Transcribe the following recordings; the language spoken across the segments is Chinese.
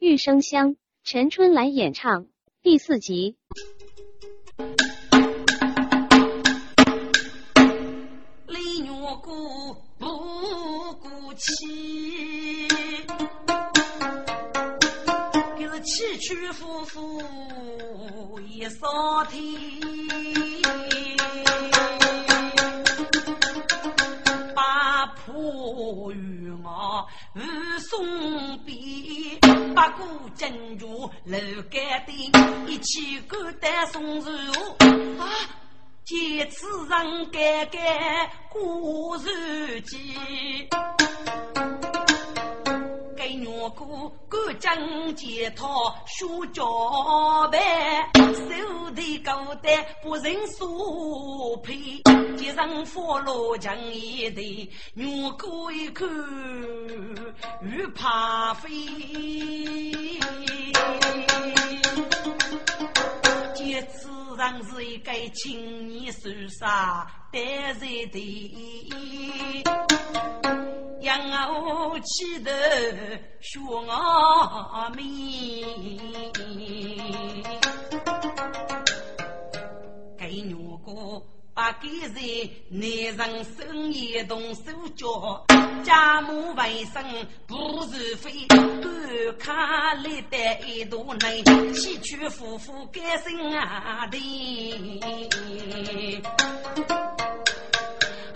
玉生香，陈春来演唱第四集。李女姑不顾妻，给是起起伏伏一扫天。八股珍珠楼盖顶，一起孤单送入啊！见此人盖盖过日记。给我哥哥讲解他学教板，手提高担不认输配，街上佛罗墙一对，我哥一看又怕飞。这此人是一个青年手杀单人的。养我气得学我命，给女哥把给人男人生意动手脚，家母为生不是非，端卡里的一朵内，起去夫妇改生啊的。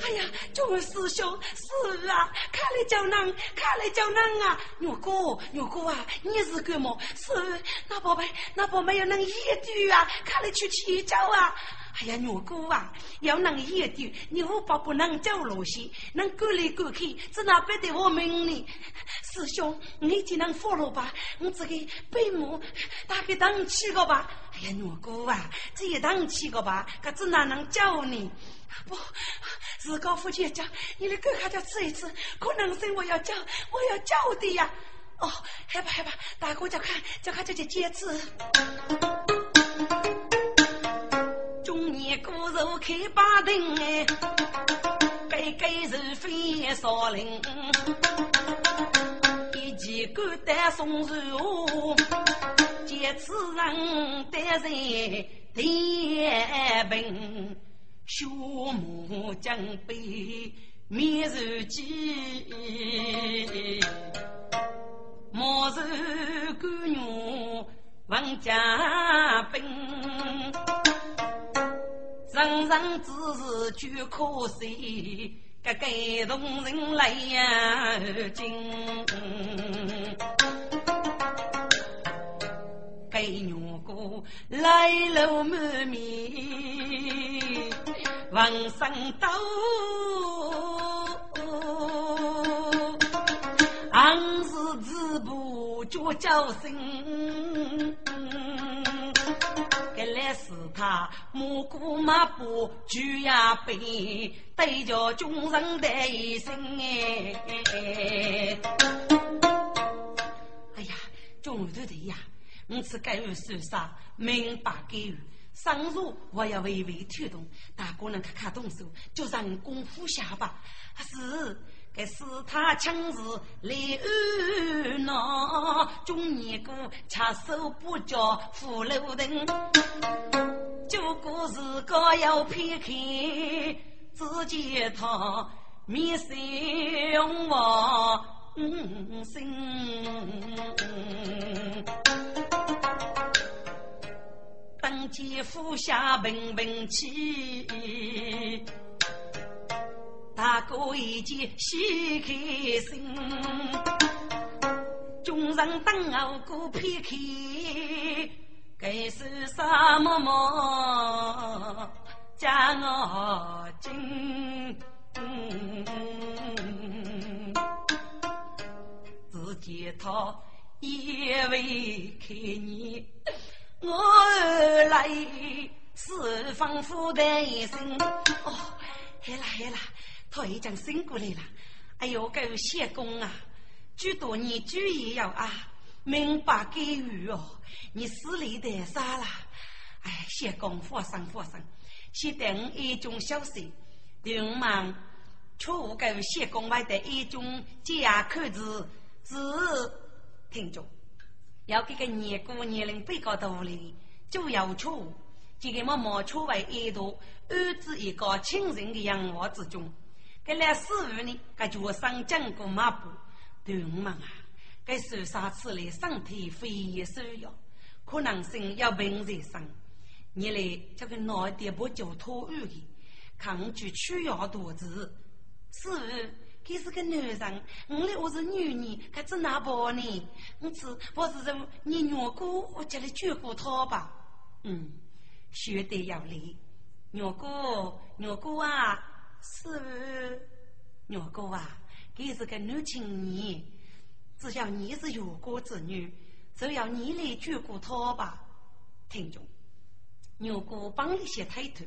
哎呀，这位师兄是啊，看来叫人，看来叫人啊，牛哥，牛哥啊，你是干么？是那宝贝，那宝贝要能一对啊，看来去乞教啊。哎呀，牛哥啊，要能一对，你五宝不能走路些，能过来过去，只能背得我们呢。师兄，你只能放了吧，我这个背母打给当起个吧。哎呀，牛哥啊，这一当起个吧，可只哪能教你？不，自告父亲讲，你的狗还叫吃一吃，可能是我要叫，我要叫的呀。哦，害怕害怕，大哥叫看，叫看这些戒指。中年骨肉开八灯哎，该该是非少林，一骑孤胆送入，戒指人带人天兵。修木将被灭日记，莫愁干女王家兵，人人只是句可惜，个感动人来呀惊。该女哥来路满面。王生刀，昂是子步脚脚声，该来是他蘑菇马步就呀背，对着众人的一声哎。哎呀，中头的呀，我是该有受伤，明白给予。上路我要微微推动，大哥能看看动手，就让功夫下吧。是，该是他强势来安呐，中年哥插手不教扶路灯，就故事高要撇开，只见他面色红嗯心。当街俯下闻闻起，大哥已经喜开心，众人等候过片刻，该是什么么将我惊？只见他一位看你。我来是仿佛的一声哦，嘿啦嘿啦，他已经醒过来了。哎呦，狗谢公啊，许多年主意要啊，明白给予哦，你死里的啥啦？哎，谢公放心放心，先等一种消息，等忙错误狗谢公外的一种假口子，是听着。要给个年过年龄比较大的就要出，这个么毛出为一度安置一个亲人的养娃之中。给来师傅呢，他就上经过马步，对我们啊，给受伤吃来身体非受要，可能性要病在身。你来这个脑袋不就脱安的，抗拒取药多子，师傅，他是个男人，我来我是女人，可怎哪包呢？我只我是说你娘姑，我叫你救过他吧。嗯，学得要力，娘姑，娘姑啊！是，娘哥啊，他是。个女青年，只要你是。有国之女，就要你来照顾他吧。听众，牛哥帮你些抬头，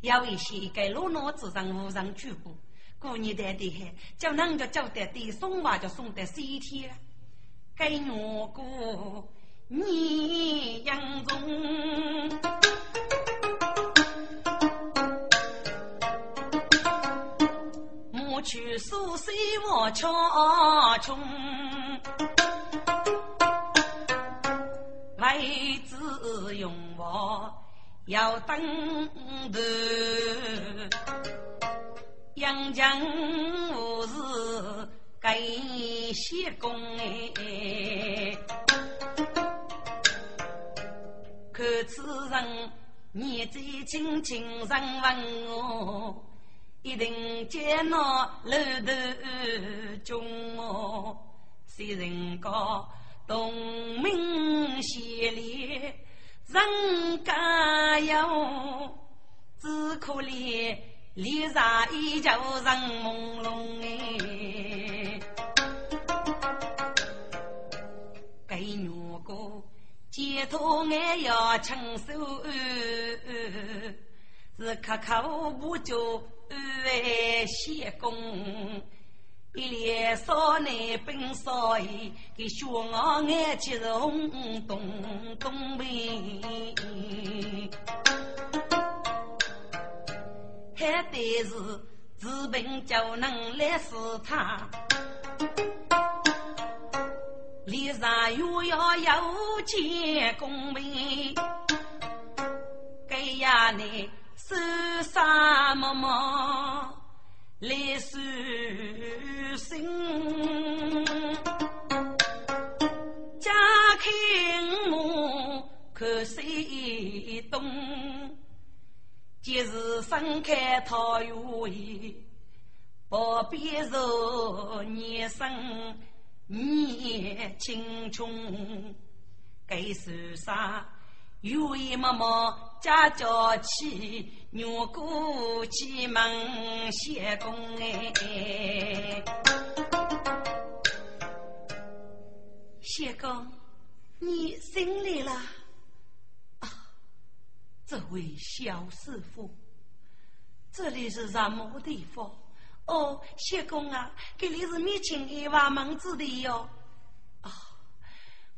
要一些给老脑子上无人照顾，过年的的很，叫人家叫得的送娃就送得西天。给牛哥你养中。去苏水我桥穷，为子用我要等头，杨江无事给谢公哎，可此人年纪轻轻人问我。一定见那楼头中哦，谁人高东明西里人家有，只可怜脸上依旧人朦胧哎。该女个街头俺要承受，是可口不就。为谢公，一连少男奔少爷，给小我眼睛是红咚咚呗。还得是治病就能来死他，脸上又要有钱公平，给呀你。手杀妈妈来收心，家开我看谁懂？今日分开桃园不必愁年生年青春，该受伤。有一妈妈家家去，娘姑去门谢公哎。谢公，你醒来了啊？这位小师傅，这里是什么地方？哦，谢公啊，这里是密亲一瓦门子的哟。啊，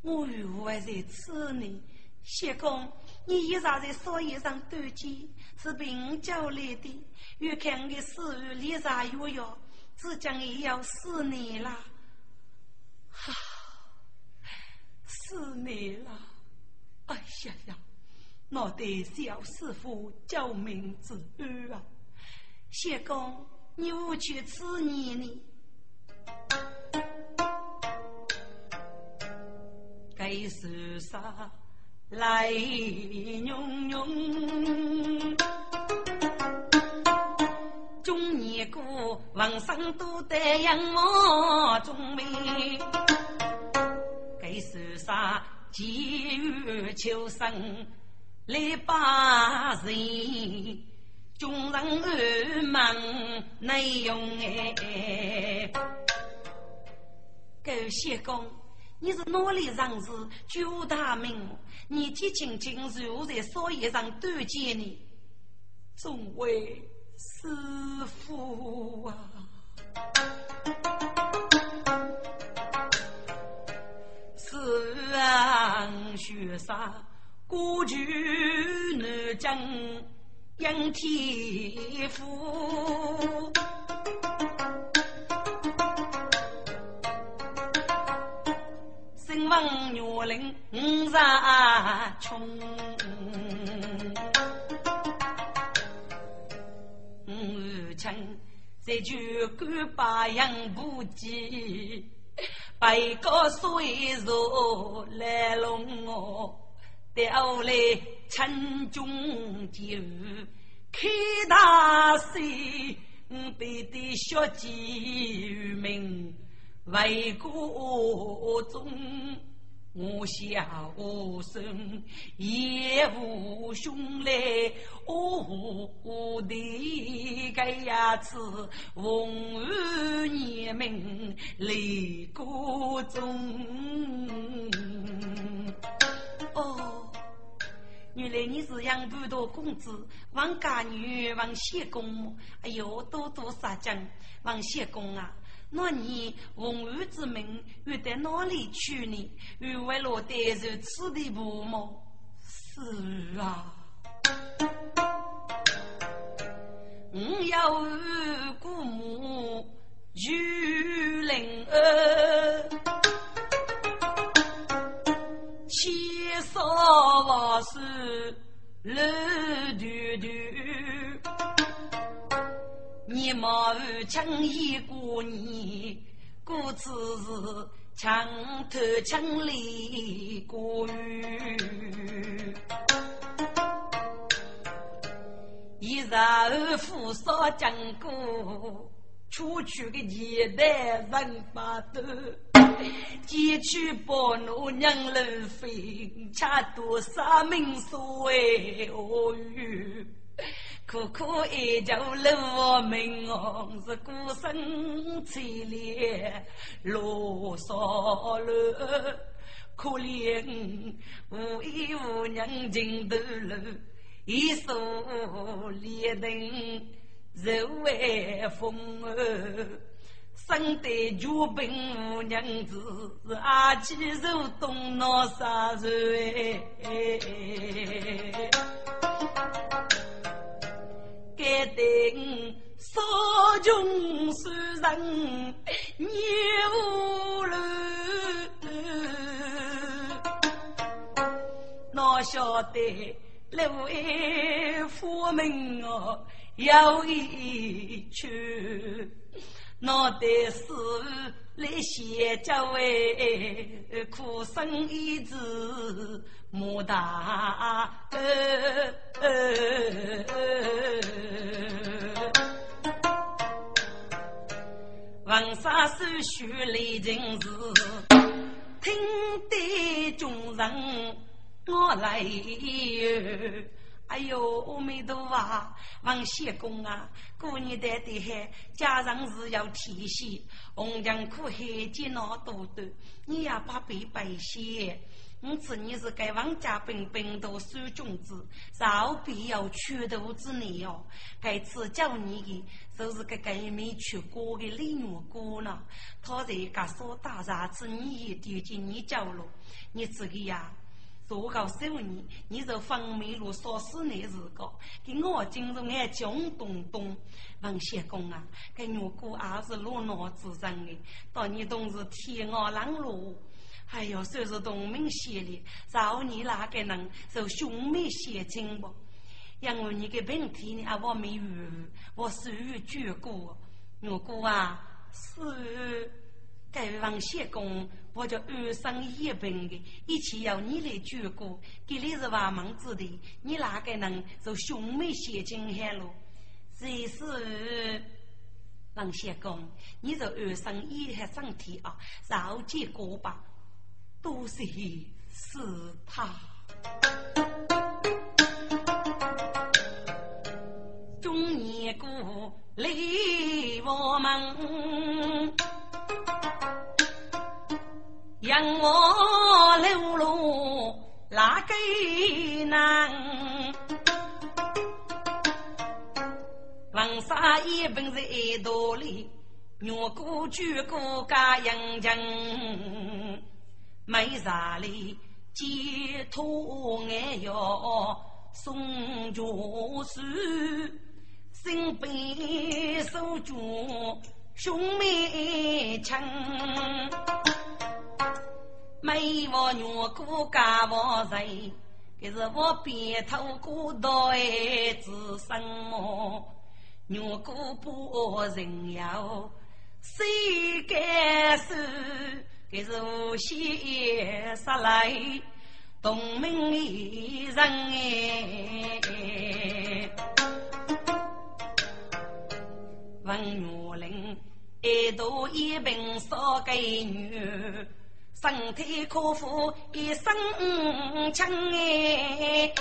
我与还在此呢。谢公，你衣裳在少爷上端肩，是凭叫来的。越看你死于脸上有药，只将也要四年了。哈，四年了！哎呀呀，我得小师傅救命之恩啊！谢公，你无去此年呢？该是啥？来妞妞，中年过往生都得仰望中美，该是啥急于求生来把人，众人耳忙难用哎，狗血公。你是哪里人士？九大名，年纪轻轻如在少爷上端见你，众位师傅啊！是啊，学生过去南京应天父。望月岭上穷。母亲在酒馆把羊不记，百个岁数来弄我，调来陈中酒，开大喜，背的血迹名。为国忠，我小生也无兄来，我的个呀子红儿年名立国忠。哦，原来你是杨半多公子，王家女，王谢公。哎呦，多多撒娇，王谢公啊！那你红儿之名又在哪里去呢？又为了担受此地父母？是啊，我有姑母玉灵儿，七少万岁乐嘟你莫轻易过年，过此是墙头墙里过雨。一日二父少讲过，出去的年代人把多，几去把奴娘楼飞，恰多少命所为何语？苦苦哀求老民哦，是孤身凄烈落沙路，可怜无依无娘进头路，一手连灯肉为风儿，生得绝病无娘子，阿妻肉冻闹杀人。该定少穷虽人牛路，哪晓得六位夫门哦有一曲，哪得是来写家为苦生一子。莫大呃王手续来尽时，听得众人我来。哎呦，阿弥陀佛，王仙公啊，过年的的海，家常是要提携，红墙苦海艰难多多，你要把背背些。我知你是该王家本本都守君子，少必要屈度之内哦。该次叫你的，就是个该没去过的李女姑呢。他在家说大啥子，你也丢进你角落。你自己呀，做告诉你，你这方梅路说死那日个，给我进入俺江东东王谢公啊，该女姑也是落脑之人的，到你都是天涯浪路。哎呦，算是同名血的，找你哪个人受兄妹血亲不？因为你的问题呢，我没有，我是有绝过。我哥啊，是该王谢公，我叫二生一本的，一起要你来绝过。给你是万忙之地，你哪个人受兄妹血亲害了？这是王谢公？你这二生一还身体啊，少见过吧？多谢是他，中年过离我门，让我流落哪个难？王沙一本是爱道理，我过去过家养情。没啥哩，解脱俺要送家书，身边守住兄妹情。没我女姑家我人，可是我边头过道子什么？女姑不人要谁敢说？可是无锡杀来东门人哎，文玉玲一度一瓶烧给女。身体可负一身轻哎，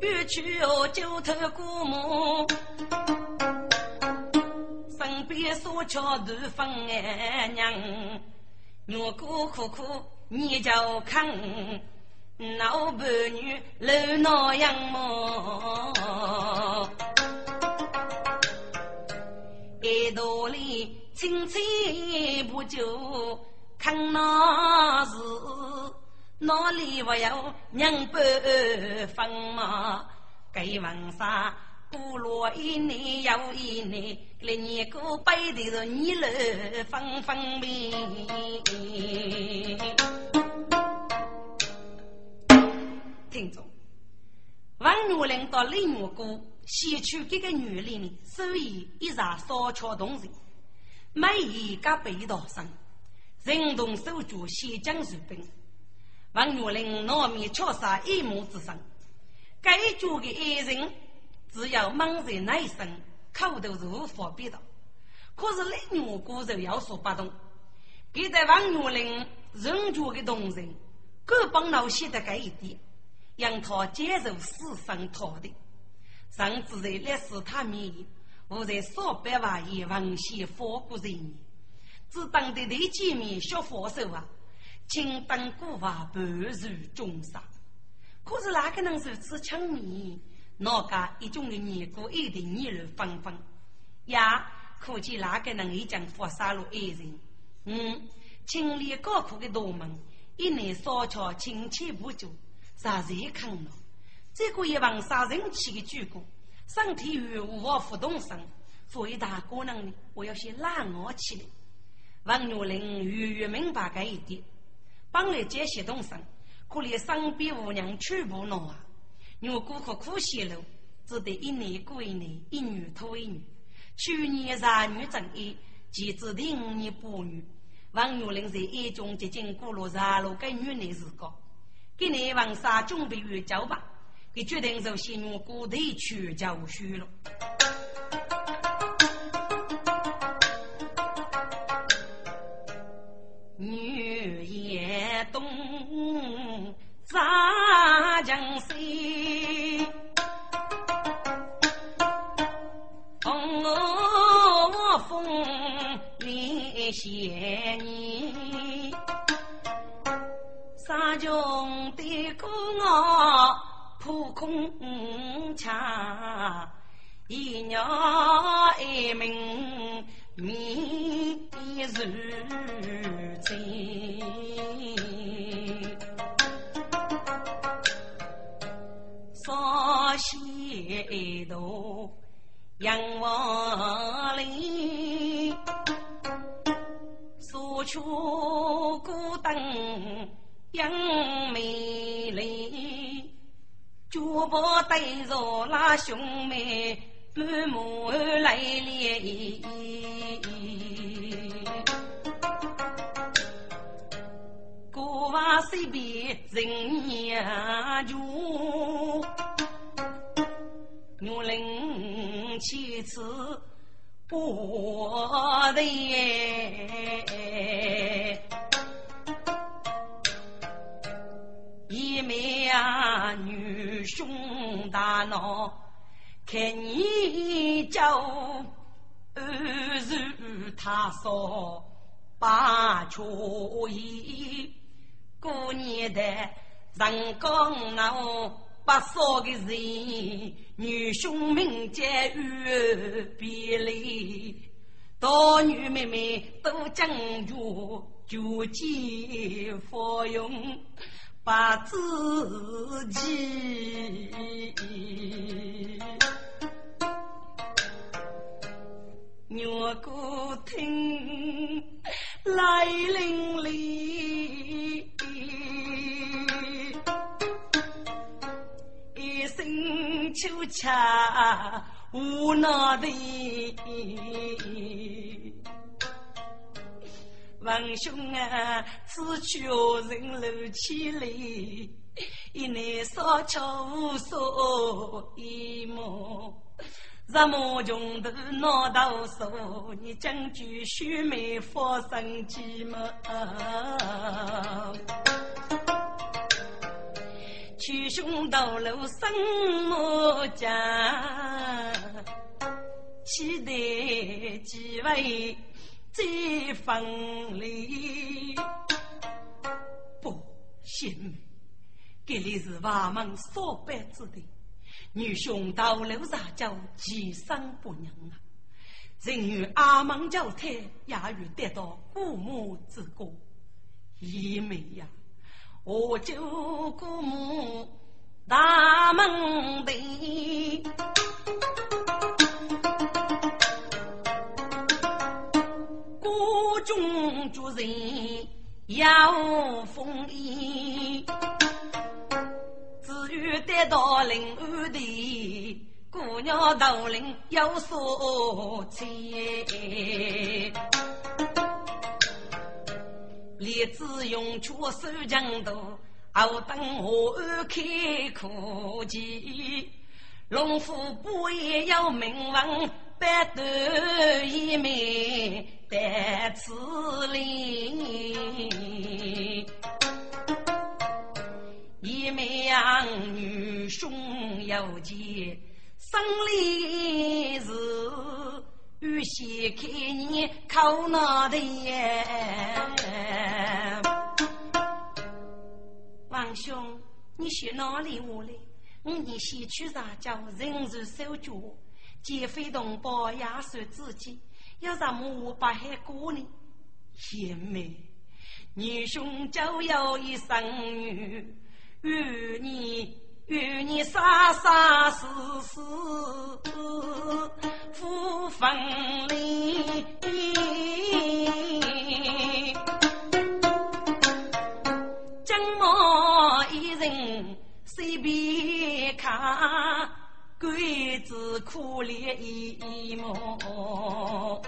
欲去哦九头姑母，身边所瞧都分娘，我姑苦苦你就看，老伴女露那样么，一道里。青菜不就看那是哪里还有娘不分嘛？给王沙不落一年又一年，来年过背的是你乐分分明。听众，王女人到李木姑先娶这个女人，所以一场烧桥动人。每一个北道上，人动手脚，先将如兵。王玉林脑面敲杀一目之上，该局的爱人只要猛在内声，口头是无法比道。可是李玉姑就要说不动，给在王玉林人局的同仁，各帮老写的该一点，让他接受死生他的，甚至在历史他面。我在少百万亿王先佛国人，只当得对见面学佛手啊，请当古法不如众生。可是哪个能如此轻蔑？哪个一种的年过一定议论纷纷？呀，可见哪个能一将佛杀入爱人？嗯，清理高苦的大门，一年烧桥亲切不久，啥谁看了？这个一王杀人气的举国。身体与我互动上，回答可能呢，我要先拉我起来。王玉玲远远明白这一点，帮来解行动上，可怜身边无人全部闹啊！我顾客苦泄露，只得一年过一年，一女拖一女。去年三女正一，即指定五年八女。王玉玲在一中接近过了三路跟女的时光，今年王沙准备援交吧。你决定就先用骨头去教书了。女也懂扎江水，我风里写你，沙江的歌啊。扑空枪，一鸟一鸣觅如金，少些多杨王林，苏秋孤灯杨梅林。脚步对着那兄妹满目泪涟，过往随便人呀住，我临去此不得。一妹啊，女兄大闹，看你叫儿如他说把却意，过年的人讲那不少的人，女兄名节与别离，大女妹妹都讲究就近服用。把自己牛骨听，来临里，秋恰无奈的。王兄啊，此去人楼起来，一内烧巧无所依慕。日暮穷途闹大手，你将军须眉发生计谋。去兄道路生木家，期待几位再分离。不，贤妹，这里是瓦门所拜之地。女兄道路上叫其生不娘啊，人与阿门交谈，也欲得到姑母之歌。姨妹呀，我就姑母大门的，国中主人要封印。欲得到临安的姑娘头领有所猜，立志用出手强度，后等我开苦计。龙虎不也要名闻，百斗一枚得此令。一名女兄有见，生理是预先开你口脑袋。王兄，你去哪里我来？我你先去上交，人如手脚，劫匪同胞压算自己，要什么我不还过呢？贤妹，女兄就有一生女。与你与你生生世世不分离，将我一人随便看，鬼子可怜一目，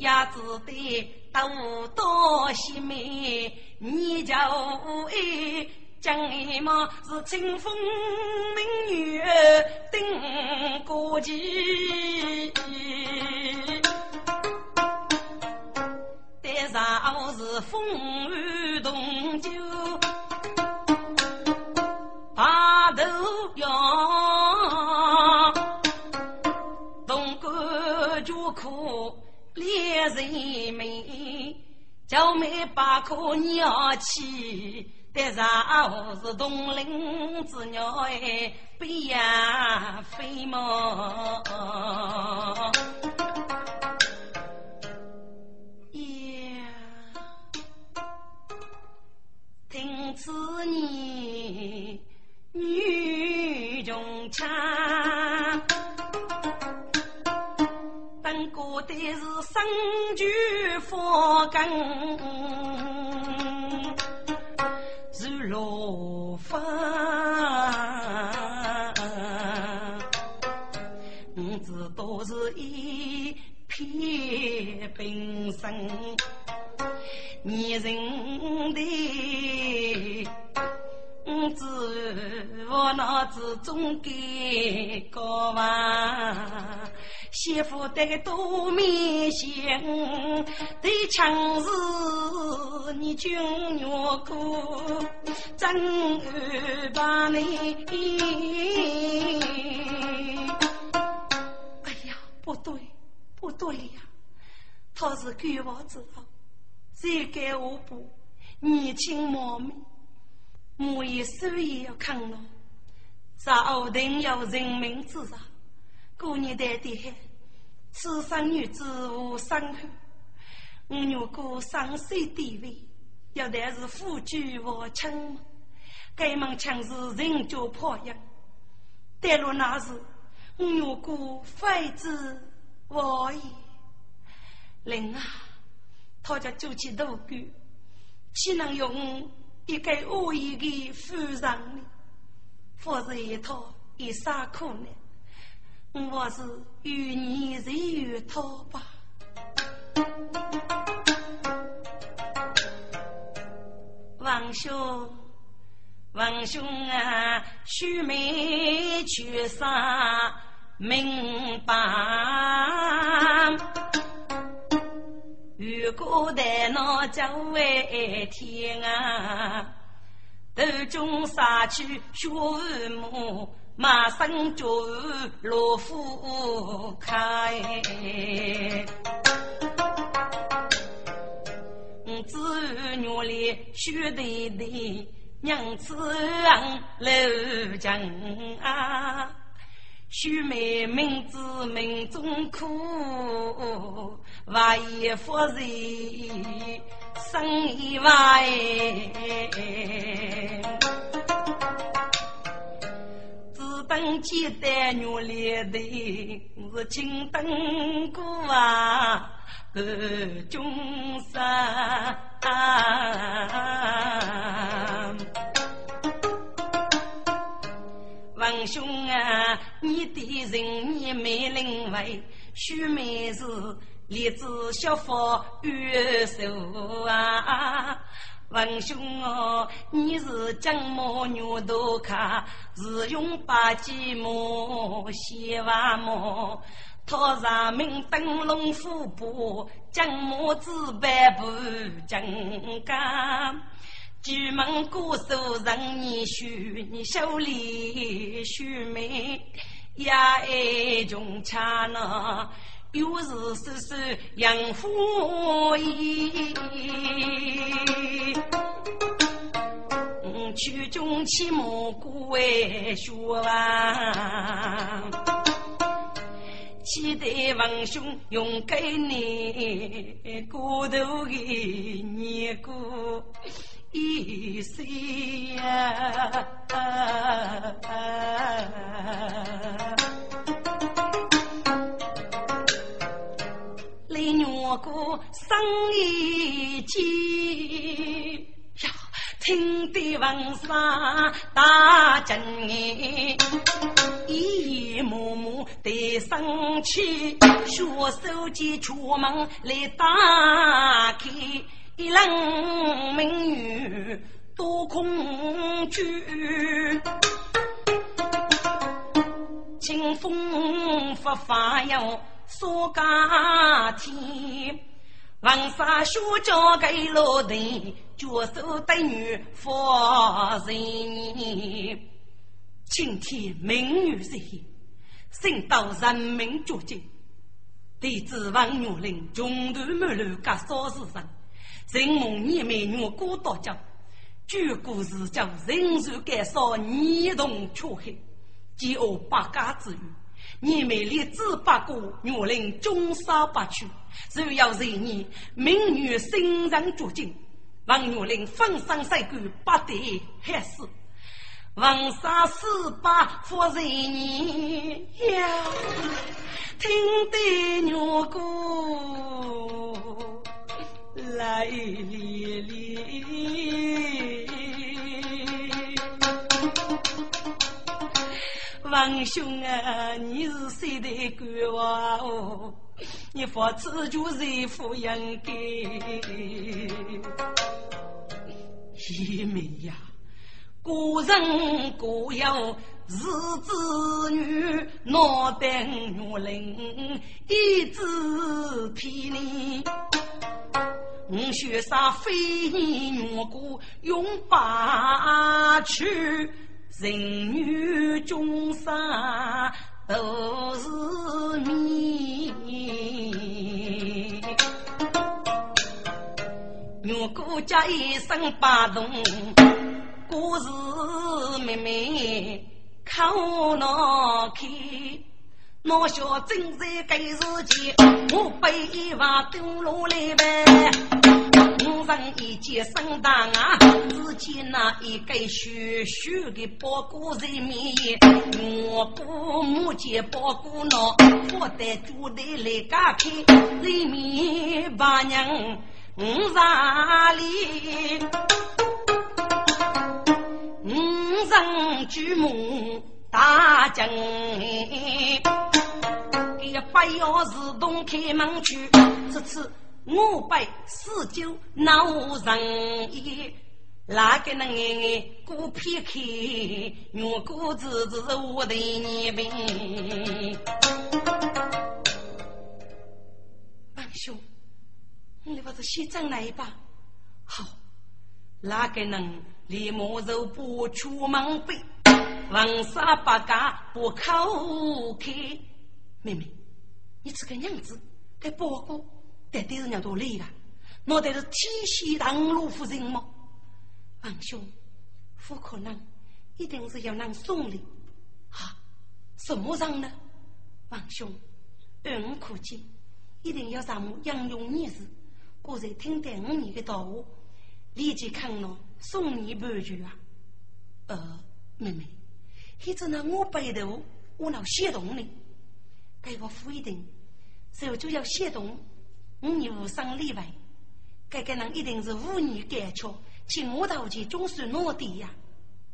鸭子的。都多喜美，你叫哎，将你嘛是清风明月登过旗，带上是风雨同舟，大头羊，东关就苦。猎人们，叫妹把口鸟起，但上是东林之鸟哎，飞呀飞嘛。呀，听此言，女中腔。过的是生具佛根，如罗发，我知道是一片冰霜，你人的。我知我脑子中给高房，媳妇得多面相，对强势你君越过，真把你。哎呀，不对，不对呀，他是给我知道，谁给我补，年轻貌美。我也手也要扛了，朝廷要人民至上，过年得的的此生女子无伤害。我有过生死地位，要的是夫君和亲，该门枪是人家破营。但若那时，我有过废之我也，灵啊，他家做起大官，岂能用一个恶意的夫人呢？否则一套有啥可能？我是与你人与他吧。王兄，王兄啊，须眉去杀明白。如果在那叫为天啊，斗中杀去血母，马上就落虎开。子女里许对对，娘子楼江啊，许妹名字命中苦，万一夫人生意坏，只等几代女里的是金灯鼓啊。个中山，王兄啊，你的人也没领会，须眉是立志小佛月寿啊。王兄哦，你是将毛牛头卡，是用八鸡毛写完毛。他上明灯笼虎步，将马子百步金刚。举门过手人你须，你手里须眉也爱穷恰那，又是叔叔养父义。曲中起蘑菇为学啊。期待王兄用给你骨头的年过一岁呀！来年过生一季呀，听得王上大惊哎！一幕幕的生气，学手机出门来打开，一冷美女多恐惧，清风发发哟说家天，王沙学交给老弟，脚手的女发人。今天明月日夜，升到人民绝境，弟子王女令穷途末路，各少时人，人梦你美女过道家，举国是将人数减少，一同缺黑，饥饿百家之余，你美丽只八过，女令终杀不娶，只要是你命女身上绝境，王女令粉身碎骨，不得害死。王沙四八夫人呀，听得牛歌来连连。王兄啊，你是谁的官娃哦？你发此就是富应该，一妹呀。古人古有是子女，脑袋女人一直骗你。我学啥非你女姑用八去，人女众生都是你。女姑家一生八动。故事妹妹看我那看，我小正在给时间，我背一把丢落来呗。我人一见生当啊，只见那一个虚虚的包裹在面，我不目见包裹那，我带住的来打开，里面把娘。五十里，五人举目大惊。也不要自动开门去，这次我被四九闹人意。哪个能哎过片刻，我过子子我的年病。王兄，你不是先整来一把？好，哪个能连毛肉不出门背，黄沙八嘎不口开？妹妹，你这个娘子，该包裹，得对人家多累啊！那得是天仙当路夫人吗？王兄，不可能，一定是要让送礼。哈，什么人呢？王兄，按我可见，一定要让我养用你事。果然听得我你的道话，立即看了送你半句啊。呃，妹妹，一直拿我背头，我闹写动呢。该我付一定，手就要写动，我你无生例外。该个人一定是无女干巧。请我到去总是我的呀！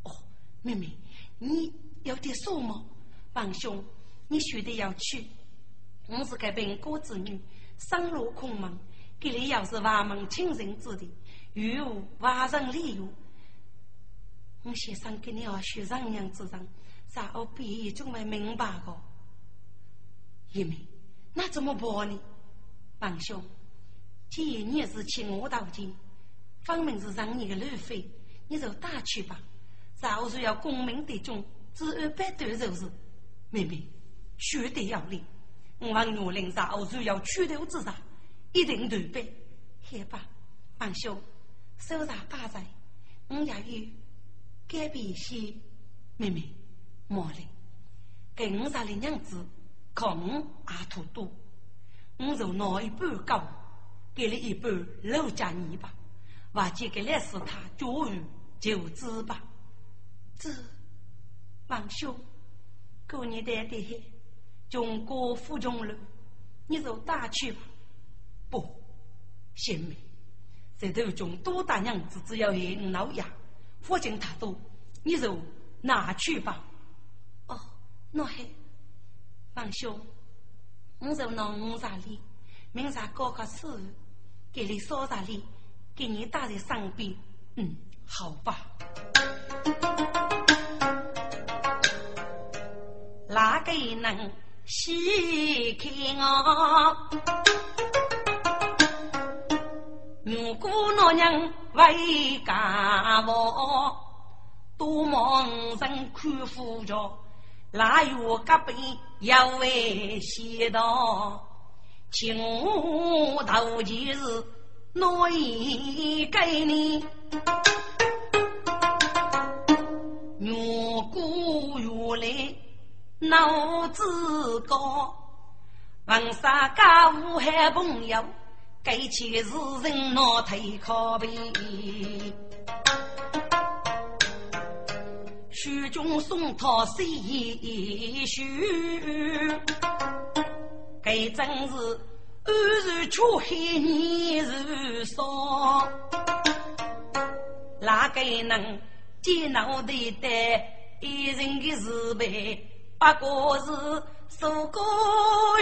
哦，妹妹，你有点什么？王兄，你须得要去。我是个贫国之女，生路空门，这里要是万门亲人之地，与无万人理由。我先生给你要学上娘之人，啥我毕业总会明白的。妹妹，那怎么办呢？王兄，既然你是请我到京。分明是让你的路费，你就打去吧。早日要功名得中，只二百多就是。妹妹，绝对要领。我望岳林早日要出头之日，一定对备。好吧，王兄，手上把在，我也有改变一些。妹妹，莫林，给五十的娘子，可我阿土多。我就拿一半高，给了一半老家你吧。瓦姐给来是他教育就知吧，这王兄过年带的中国富中路，你就打去吧。不，贤妹，这头中多大娘子只要有老爷，福金太多，你就拿去吧。哦，那还王兄，我就拿五十里，明日搞个事，给你少十里。给你打在上边，嗯，好吧。哪个能细看我？如果那娘为家我，多忙人看护着，腊月隔壁要为先到？请我头前是。我已给你，越过越来脑子高，问啥家务还朋友，该去是人拿腿靠背，书中送他谁书？该真是。安然出海，你如霜，哪个能见脑袋的一人的慈悲？不过是受过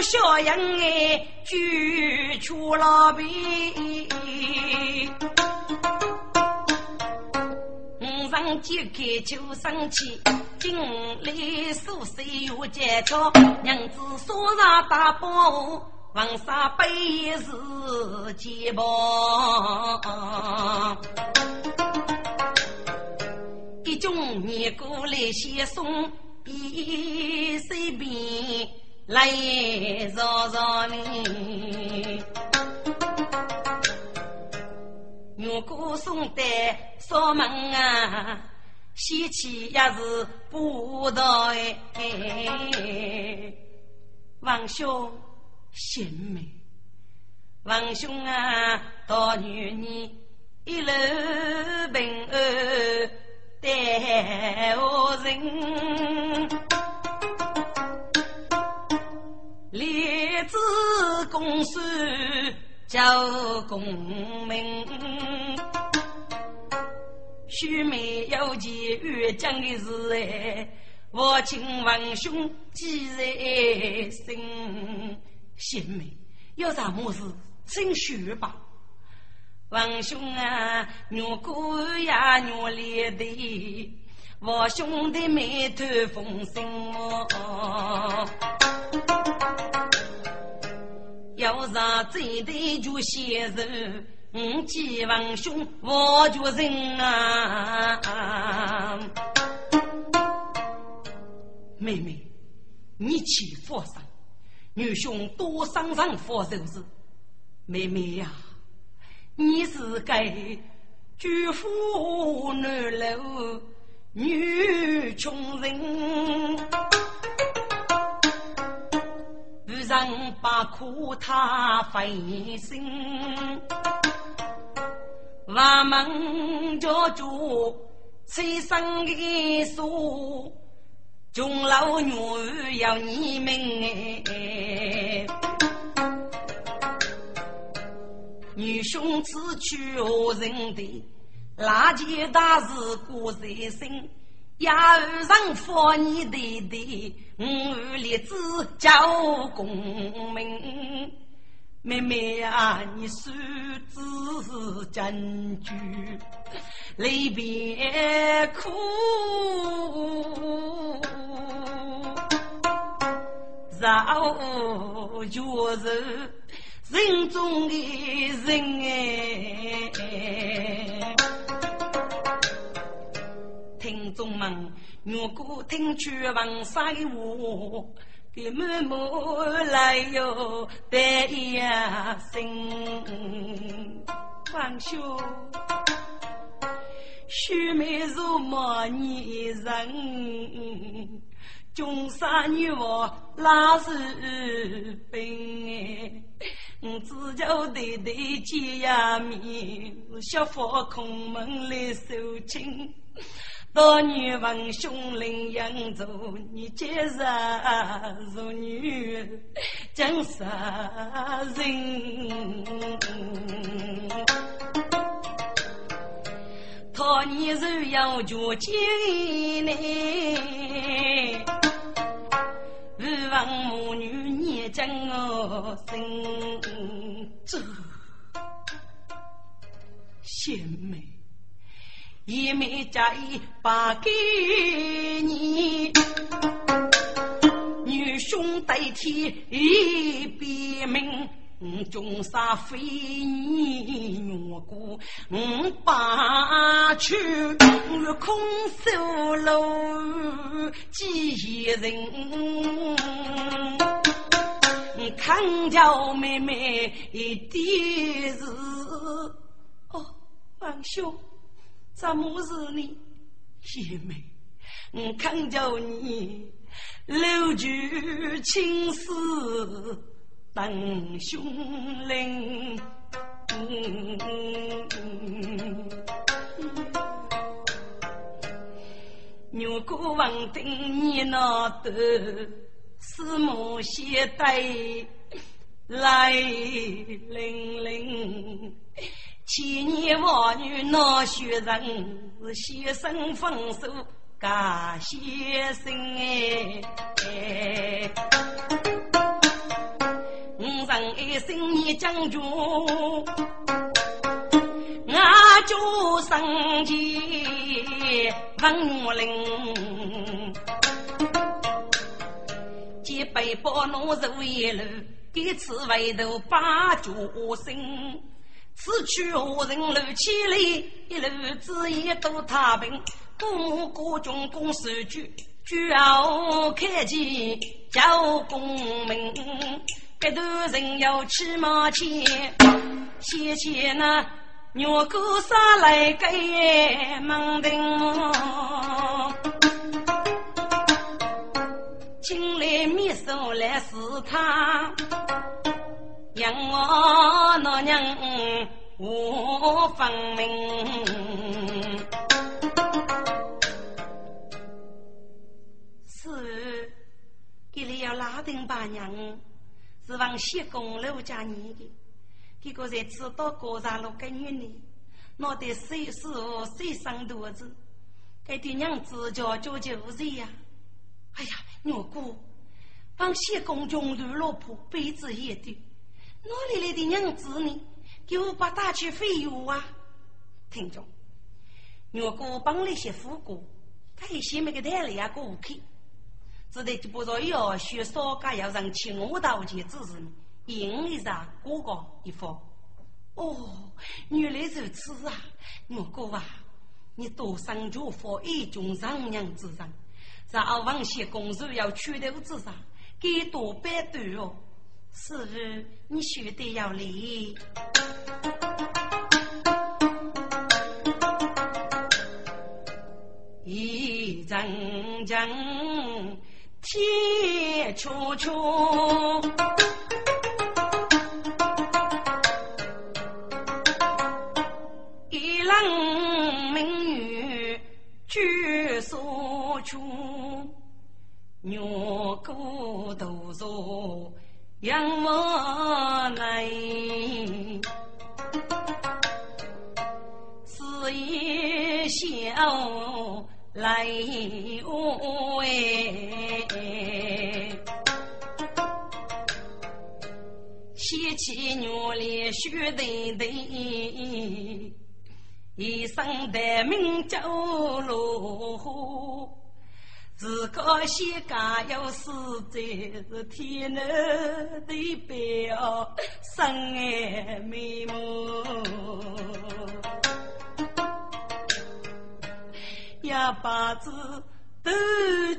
小羊哎，举出老辈。五上揭开就生气，今里宿舍又结巧，娘子锁上大包。黄沙背是肩膀，一种年过来先送比随便来绕绕你，如果送的锁门啊，喜气也是不到哎，王兄。贤妹，王兄啊，大女你一路平安待我人，列子公孙叫功名。须眉有钱越讲的是哎，我请王兄记在心。贤妹有啥么事，请说吧。王兄啊，我哥呀，我来的，我兄弟眉头风声哦。要上这对就携手，我见王兄我就认啊。妹妹，你去佛山，女兄多上上佛手子。妹妹呀。你是该举夫南楼女穷人，不让把苦他费心，万门叫主催生的书，穷老女要你命哎。女兄此去何人的？那件大事过在身，要让佛你弟弟，我立志叫功名。妹妹啊，你手指证据，离别苦，绕脚走。人中的人哎，听众们，如果听取王三的话，给默默来哟得一心。王兄，须眉如墨你人。穷山女娃拉是病我只叫弟弟见呀面，小佛空门来收亲。大女闻兄领扬州，你接杀如女将杀人。托你是要绝经呢？日王母女念将我心，这贤美一枚嫁衣把给你，女兄代替一别名。中山非你愿过，我把去空守楼几人？看叫妹妹的是哦，王兄，怎么是你？姐妹，我看着你留句情丝。等兄灵，牛哥王定你那得四母携带来灵灵，千年王女那学人先生丰收感谢生。哎。五人一生你将军，我就生前文林，几杯包弄入一路，给此回头把酒醒。此去何人路千里，一路子也都太平。故国军攻守举，举傲开旗叫功名。这头人要骑马前，先前那牛哥杀来给门庭，请来秘书来试探，让我那娘我分明。是，给你要拉丁把娘。是往西宫楼家念的，这个才知道高上路个女人，脑袋水师傅水上肚子，该对娘子叫叫就是呀。哎呀，娘姑，帮谢公穷路老婆背子一对，哪里来的娘子呢？给我把大去费用啊！听众，娘姑帮那些富过，他一些没个带来呀过去，只得就不说要学少家要让请我道歉之事，应一上过个一方。哦，原来如此啊！娘姑啊，你多生就佛一种上娘之人，在二王谢公主要出头之上，给多百段哦。是日你须得要离，一阵阵天秋秋，一冷明月举所出，月过独坐。仰望来，是一笑来无哎，喜气女里须得得，一生的名叫罗。自个些家有死在是天南地北哦，生爱美目，一把子斗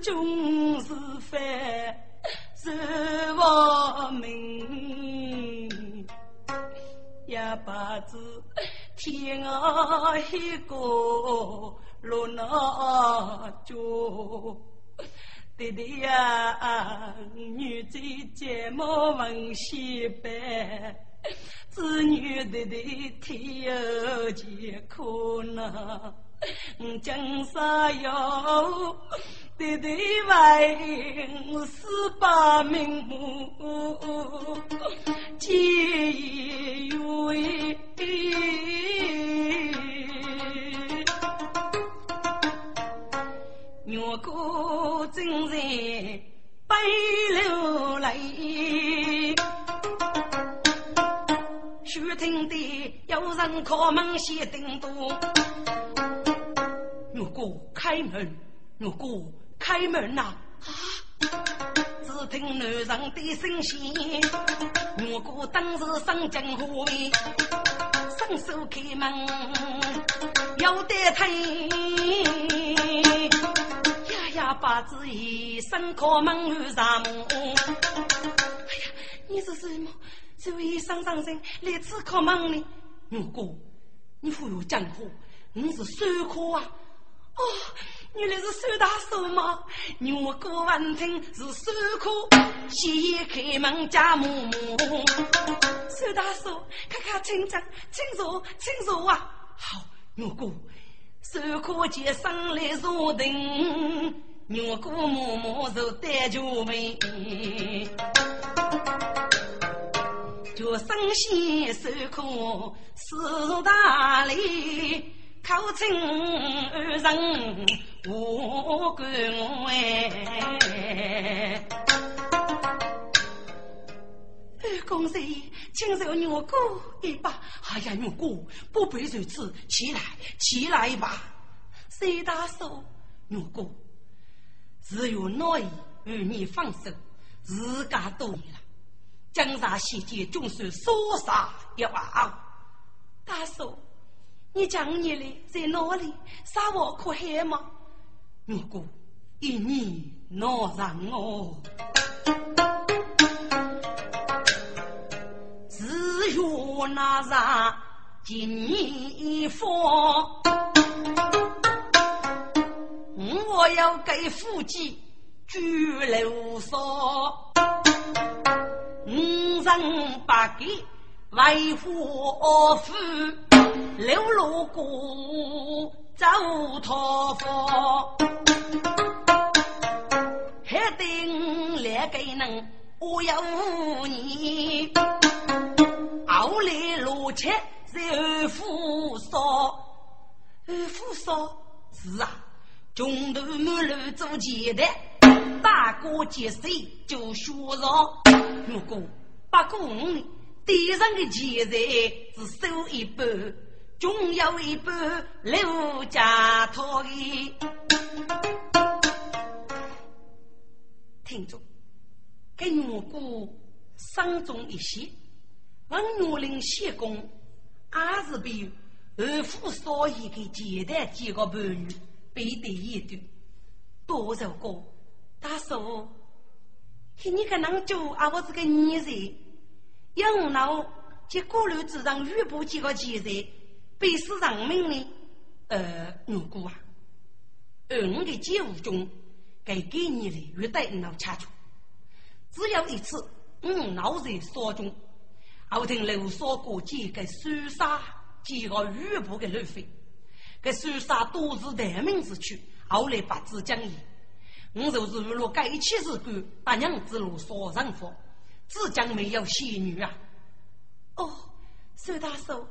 中是非是亡命，一把子天涯一个落那脚。弟弟呀，女子睫毛纹细白，子女弟弟天有艰苦呐。江山要弟弟为四把名目，结缘。月过正在背流泪，须听得有人敲门先叮咚。我哥开门，我哥开门呐！啊！只听男人的声线，我哥当时上江湖里，伸手开门要得推。呀，八字一身靠门而上。哎呀，你是什么？这一上上身来此靠门呢？如果你富有江湖，你是手科啊？哦，原来是手大手嘛！如果闻听是手科，先开门加木木。手大手，看看请进，请坐，请坐啊！好，如果。手可接生来坐定，月过默默就带酒杯，就生先手可四大礼，口称二人无关哎。公子，请受月姑一把。哎呀，月姑不必如此，起来，起来吧。谁大手？月姑，只有我与你放手，自家多年了。江山西界，总算说杀一忘。大嫂，你讲你的在哪里？杀我可害吗？月姑，一年闹上我。我那上金方，我要给夫妻居留所，五人八给为祸夫，六路过走讨房，还定两个人我有你。我来罗切在二夫烧，二夫烧是啊，穷途末路做钱的，大哥接水就学上。如果不过五年，地上的钱财只收一半，仲有一半留家托的。听着，给我姑生中一些。王岳林谢公，也是被二夫少爷给接待几个伴侣背得一段。多少个大叔，你可能就啊我这个女人，养老及过路之上遇不几个钱财，背死人命呢？呃，我姑啊，而我的节务中，该给你的约待闹清楚。只有一次，我闹在所中。后听刘少过几个苏杀几个吕布的路费，给苏杀多是大名之躯，后来把子讲义。我就是为了改起事干，大娘之路所上佛，只讲没有仙女啊。哦，苏大叔，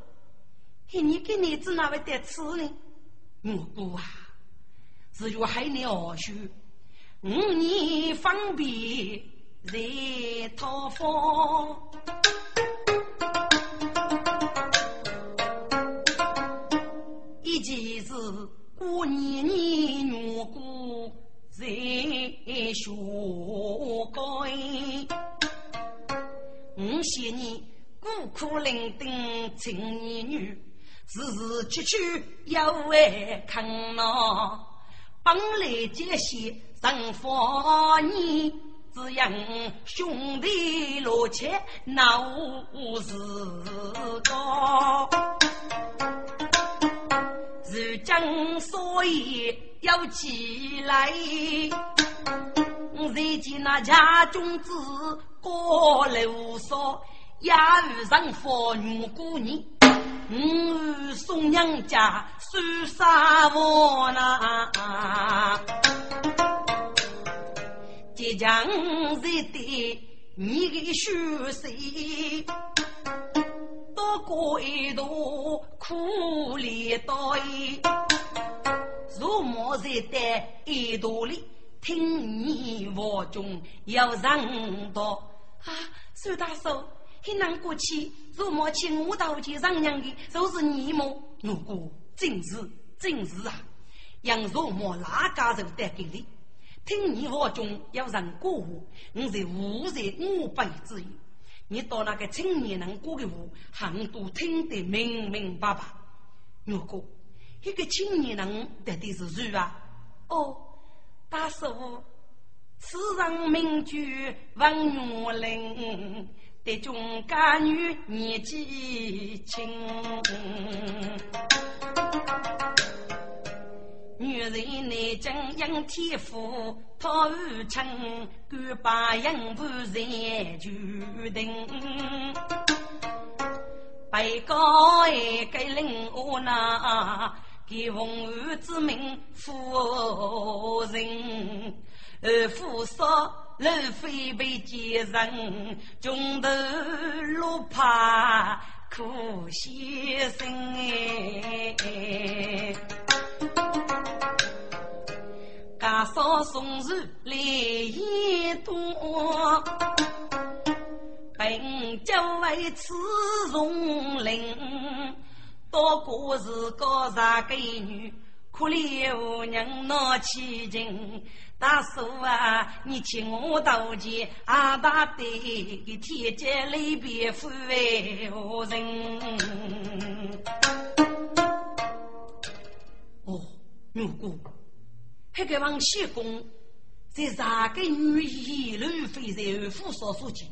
你给儿子哪位得吃呢？我姑啊，只有害你二叔，五年方便在讨房。其实过年年月过在学该，五些年孤苦伶仃青年女，时时区区要为看呐，本来这些人发你，只因兄弟落切闹事高。如今所以要起来，如今那家中子过楼少，也遇上佛女姑娘，嗯，送娘家收啥我呐？即将日的你的血色。多过一度苦里待，如莫在待一度里，听你话中要让道啊！苏大叔，很难过去，如莫请我到去让娘的，就是你么？如果真是真是啊，让如莫哪家人带给你？听你话中要让过我，我是无人五百之一。你到那个青年人过的屋，很多听得明明白白。如果一个青年人到底是谁啊？哦，大叔，此人名句文元林，的中家女年纪轻。女人内经应天赋，托儿称敢把应不人决定。被告一个令我那给奉儿之命夫人，而夫说路非被奸人，中头路怕苦先生哎。家嫂送寿来一多，本就为此容灵，多过是个傻闺女，可怜无人拿起情。大叔啊，你请我到见阿大的天界里边富为何人？哦，如果。那个王谢公在啥个女衣路飞在二夫所说起，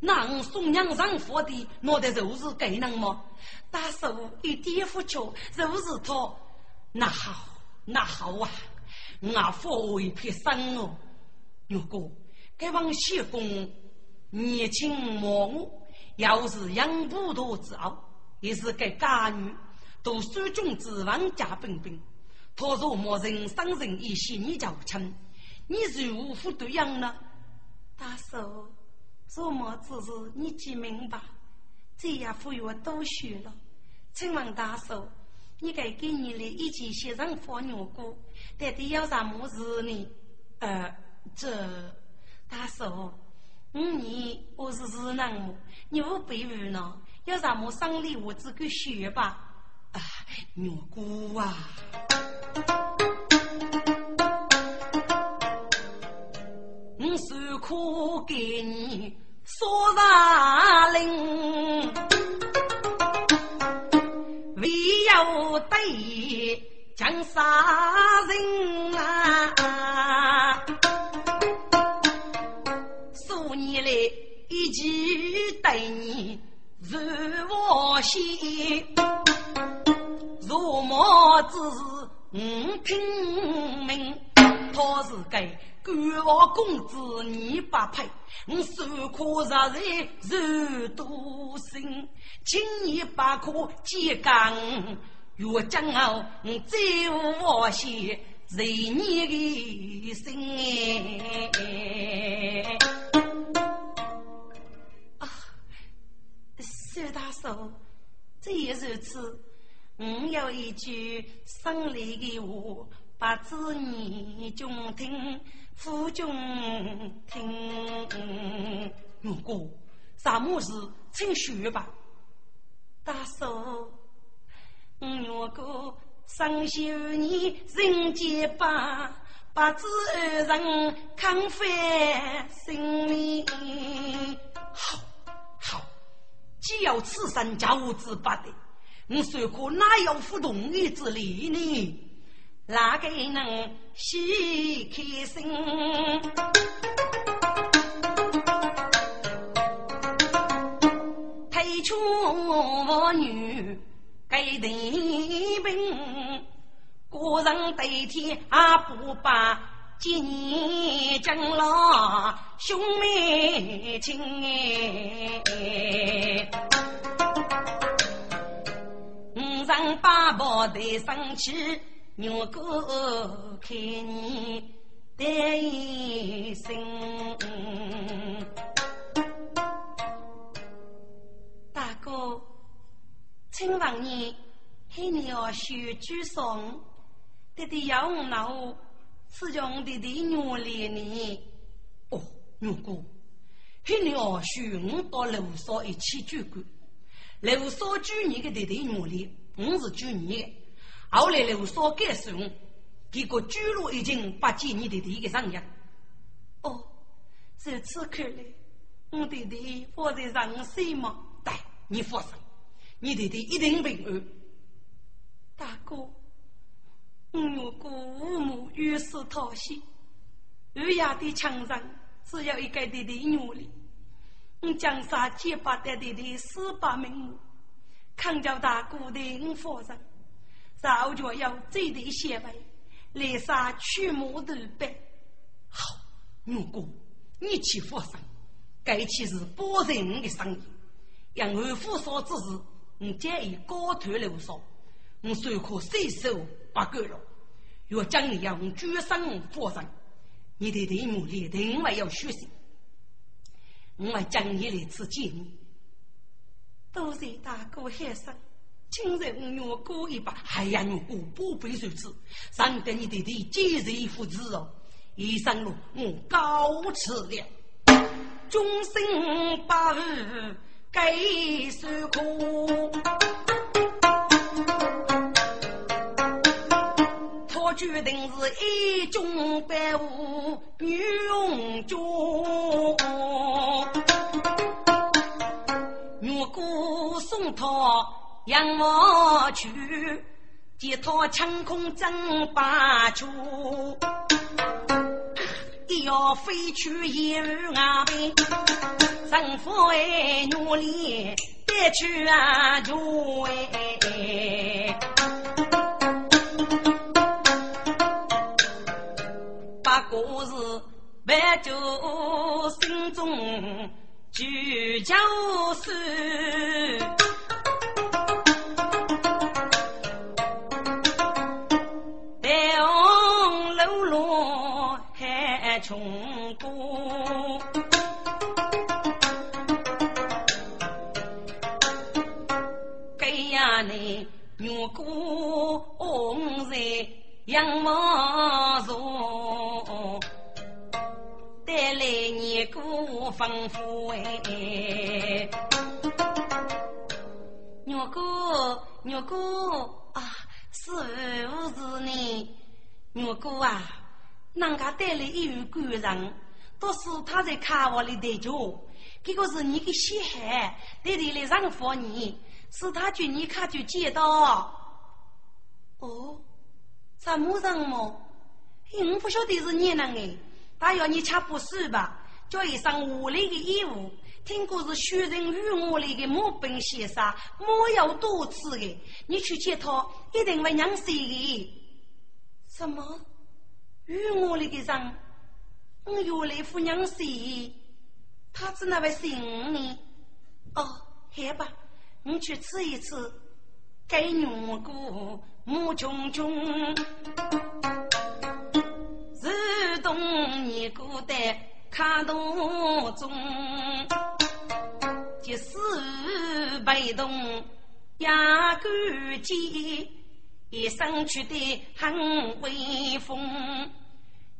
那送娘上佛的，拿的就是给人么？大叔一点不巧，就是他，那好，那好啊！我佛为撇生哦。如果该王谢公年轻貌我，要是养不多之后，也是个家女，读书中子王家本本。他若莫人伤人一些，你就亲，你如何对样呢？大叔，若莫只是你记明白，这也服我多学了。请问大叔，你该给你的一起先生放牛歌，到底要什么事呢？呃，这大叔，你我是日人？你不背负呢？要什么生理我自个学吧。啊，牛姑啊！我手可给你说上令，唯有对江杀人啊！数年来一起对你如我心，如么只是我拼命，他是该。官王公子你不配，我手可杀人肉多心，请你把可接干。若将我再无我心，随你的心。啊，薛大叔，这也如此。我有一句生离的话，不知你中听。夫君听，如果什么事，请说吧。大嫂，我如果生修你人间吧，不知二人康复心命。好，好，既要此生家务之不得，我谁可哪有不同意之理呢？哪个能喜开心？推出我女给地兵，个人对天阿不把今年将老兄妹亲哎，上八宝得生气。牛哥看你的一生，大哥，请问你黑鸟须举送，弟弟要我老是用弟弟努力呢？哦，牛哥，黑鸟须我到楼上一起举过，楼上举你的弟弟努力，我是九年的。后来刘少改送，结果居路已经不见你弟弟的上样。哦，如此看来，我弟弟放在上水吗？对，你放心，你弟弟一定平安。大哥，我如果父母遇事讨喜，二爷的墙上只有一个弟弟努力，我江山结巴的弟弟四百名目，康叫大哥的我放心。早就要这对协会来杀驱魔头白。好，我哥，你去放心，该起是保人的生意。杨二夫说之事，我建议高头楼上，我虽可随手不干了。若将你要举身放心，你的队伍里另外要学习。我将你来次见你，多谢大哥海生。今日我哥一把，哎呀，我哥不必如此，让得你弟弟接受父子哦。一生路我告辞了，终身八日该受苦。他决定是一中百武女勇将，送他。仰望去，见他清空争霸处，一要飞去一儿阿边，丈夫哎努力别去啊住哎，不过是万就心中聚焦事。穷苦，给呀你玉姑红日阳光照，带来你谷丰收哎！玉姑玉姑啊，是不是呢？玉姑啊？人家带来一员官人，都是他在卡瓦里待着。这个是你的血汗，带来来让服你，是他叫你看就见到。哦，什么人么？我不晓得是你人哎，他要你吃不死吧？叫一声屋里的义务，听过是学人与我里的木本先生，莫要多次的，你去接他，一定会娘死的。什么？与我里的人，我原来夫娘死，他只那位姓呢？哦，好吧，你去吃一吃，给牛骨。木琼琼，自动你古代卡洞中，即使被动压杆机，一生去的很威风，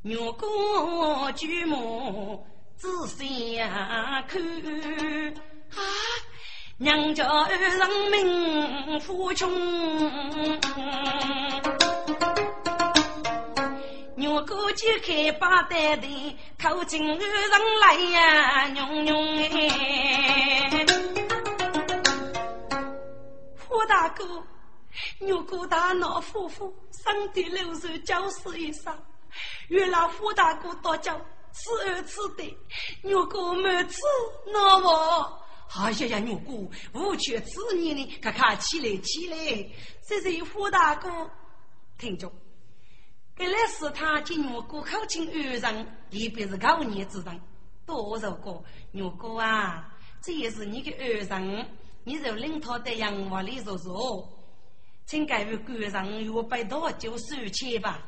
牛哥举目仔细看啊。娘家儿人命富穷，牛哥揭开八袋的，口进二人来呀，娘娘哎！胡大哥，牛哥大闹夫妇，上帝流水教死一声，原来胡大哥多教此儿此的，牛哥没吃那我。哎呀呀，牛哥，无缺此年呢，看看起来起来，这是胡大哥，听着，原来是他进牛哥口亲二人，也便是高年之人。多少个牛哥啊，这也是你的二人，你就领他到洋房里坐坐，请各位官人约百多就收钱吧。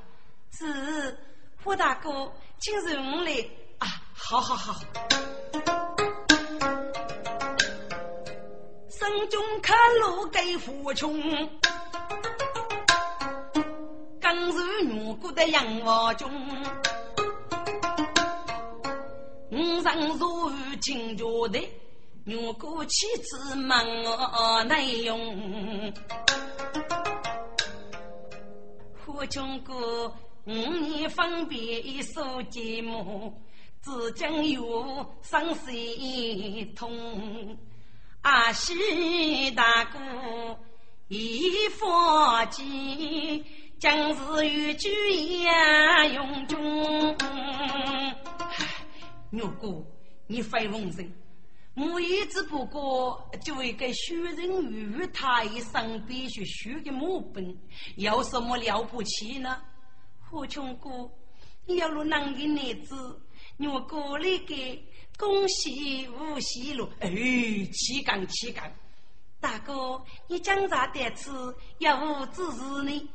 是胡大哥，请容来啊，好好好。生中看路给富穷，刚是女姑的养娃中，五上如金家的女姑妻子忙难用，富穷哥五年分别一手节目，只将有生死痛。阿西大哥一佛经，将是与举呀永中。牛哥，你非逢人，我也只不过就一个虚人与他一生必须学的木本，有什么了不起呢？何琼姑，你要论男的女子，你我哥那个。恭喜无喜路，哎，气干气干！大哥，你讲啥得吃？要无支持呢？